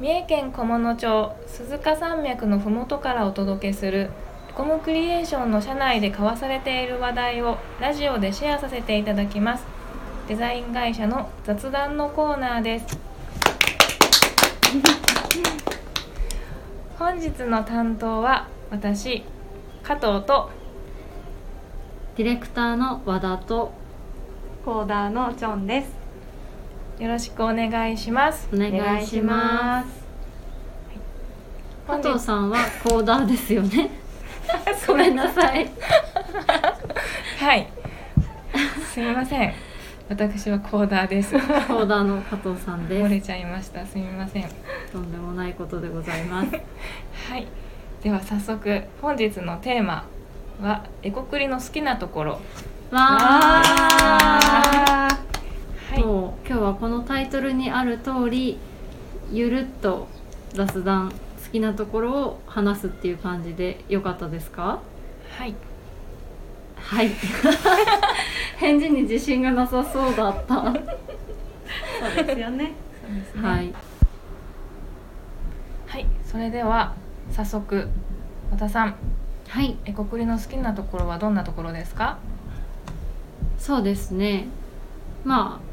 三重県菰野町鈴鹿山脈のふもとからお届けするエコムクリエーションの社内で交わされている話題をラジオでシェアさせていただきますデザイン会社の雑談のコーナーです 本日の担当は私加藤とディレクターの和田とコーダーのチョンです。よろしくお願いします。お願いします。加藤さんはコーダーですよね。ごめんなさい。はい。すみません。私はコーダーです。コーダーの加藤さんで漏れちゃいました。すみません。すとんでもないことでございます。はい。では早速本日のテーマはエコクリの好きなところ。わあ今日はこのタイトルにある通りゆるっと雑談好きなところを話すっていう感じでよかったですか？はい。はい。返事に自信がなさそうだった。はそうですよね。ね。い。はい。それでは早速和田さん。はい。エコクリの好きなところはどんなところですか？そうですね。まあ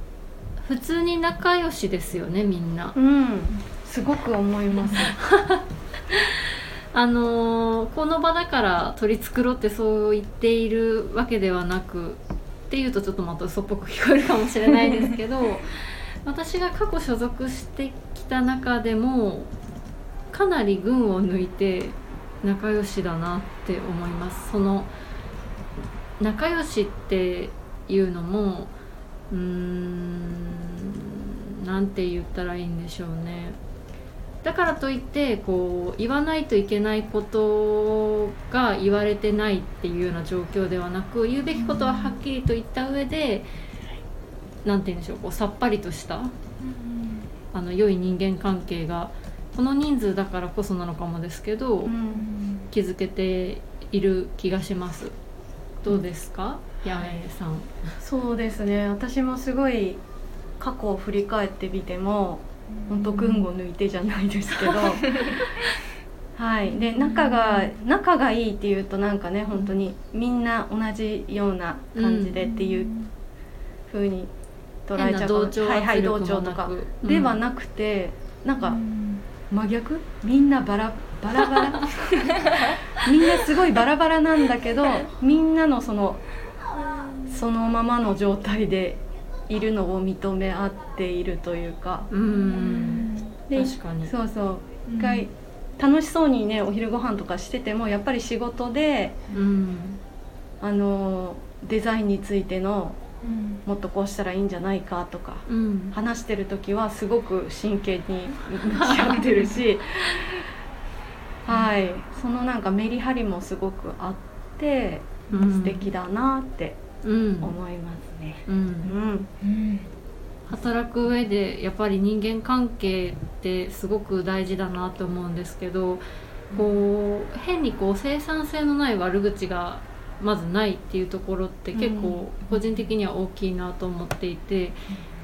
普通に仲良しですよねみんな。うん、すごく思います。あのーこの場だから取り繕ってそう言っているわけではなくっていうとちょっとまた嘘っぽく聞こえるかもしれないですけど 私が過去所属してきた中でもかなり群を抜いて仲良しだなって思います。その仲良しっていうのもうーんなんて言ったらいいんでしょうね。だからといってこう言わないといけないことが言われてないっていうような状況ではなく言うべきことははっきりと言った上でなんて言うんでしょうこうさっぱりとしたあの良い人間関係がこの人数だからこそなのかもですけど、うん、築けている気がします。どうですか、八重さん。そうですね。私もすごい過去を振り返ってみても、本当群を抜いてじゃないですけど。はい、で仲が仲がいいっていうとなんかね本当にみんな同じような感じでっていう風に捉えちゃう同調はいはい同調とか。ではなくてなんかうん。真逆？みんなバラバラバラ？みんなすごいバラバラなんだけどみんなのそのそのままの状態でいるのを認め合っているというか。うん。で確かに。そうそう。一回楽しそうにねお昼ご飯とかしててもやっぱり仕事でうん。あのデザインについてのうん。もっとこうしたらいいんじゃないかとかうん。話してる時はすごく真剣に向き合ってるしはい。そのなんかメリハリもすごくあってうん。素敵だなってうん思いますね。ううん。ん、うん。働く上でやっぱり人間関係ってすごく大事だなと思うんですけどこう変にこう生産性のない悪口がまずないっていうところって結構個人的には大きいなと思っていて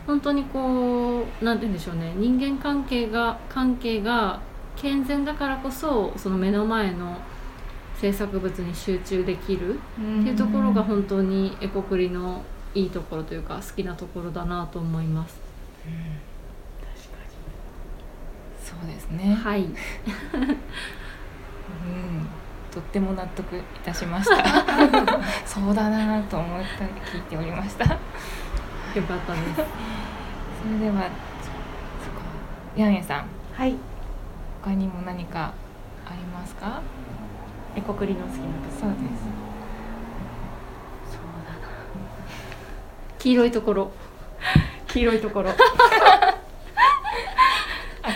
本当にこう何て言うんでしょうね。人間関係が関係が健全だからこそその目の前の制作物に集中できるっていうところが本当にエコクリのいいところというか好きなところだなと思います。そうですね。はい、うん。とっても納得いたしました。そうだなと思って聞いておりました。そよかったです。れではヤンエさん。はい。他にも何かありますか？エコクリの好きなとこ。そうです。そうだな。黄色いところ。黄色いところ。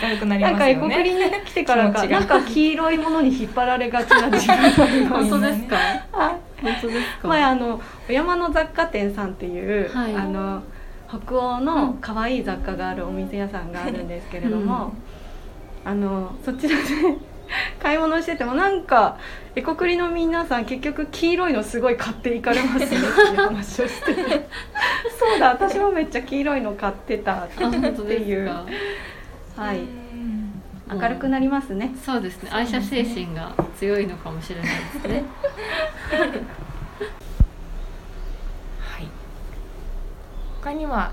明るくなりなんかエますよねコクリに来てからかなんか黄色いものに引っ張られがちな自分 本当ですか？はい。本当ですか？前あのお山の雑貨店さんっていう、はい。あの北欧の可愛い雑貨があるお店屋さんがあるんですけれども、あのそちらで 買い物しててもなんかエコクリの皆さん結局黄色いのすごい買っていかれますねっていう話をして。て そうだ私もめっちゃ黄色いの買ってたっていう。か。はい。うん明るくなりますね。そうですね。愛車精神が強いのかもしれないですね。はい。他には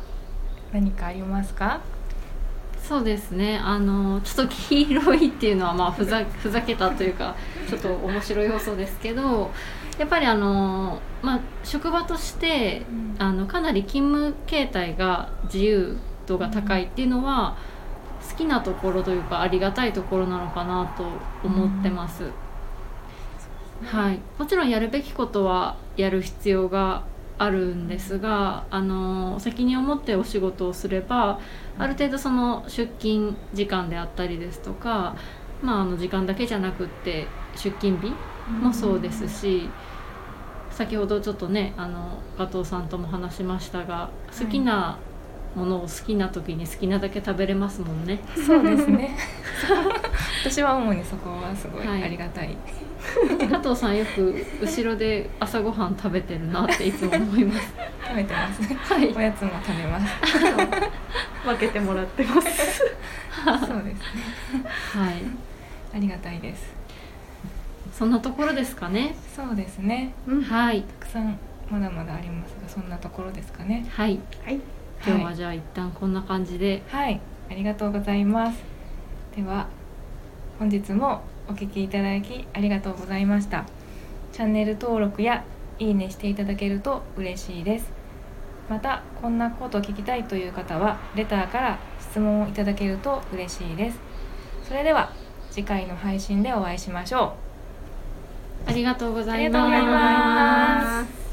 何かありますか？そうですね。あのちょっと黄色いっていうのはまあふざふざけたというかちょっと面白い要素ですけどやっぱりあの、まあ、職場としてあのかなり勤務形態が自由度が高いっていうのは、好きなところというかありがたいところなのかなと思ってます。はい、もちろんやるべきことはやる必要があるんですがあの責任を持ってお仕事をすればある程度その出勤時間であったりですとか、まあ、あの時間だけじゃなくって出勤日もそうですし、先ほどちょっとねあの加藤さんとも話しましたが好きなものを好きな時に好きなだけ食べれますもんね。そうですね 私は主にそこはすごいはい。ありがたい、加藤さんよく後ろで朝ごはん食べてるなっていつも思います。食べてます。はい。おやつも食べます。分けてもらってます。そうですね。はい、ありがたいです。そんなところですかね。そうですね。うん。はい、たくさんまだまだありますがそんなところですかね。はい、はい。今日はじゃあ一旦こんな感じで、はい、ありがとうございます。では本日もお聞きいただきありがとうございました。チャンネル登録やいいねしていただけると嬉しいです。またこんなこと聞きたいという方はレターから質問をいただけると嬉しいです。それでは次回の配信でお会いしましょう。ありがとうござい。ます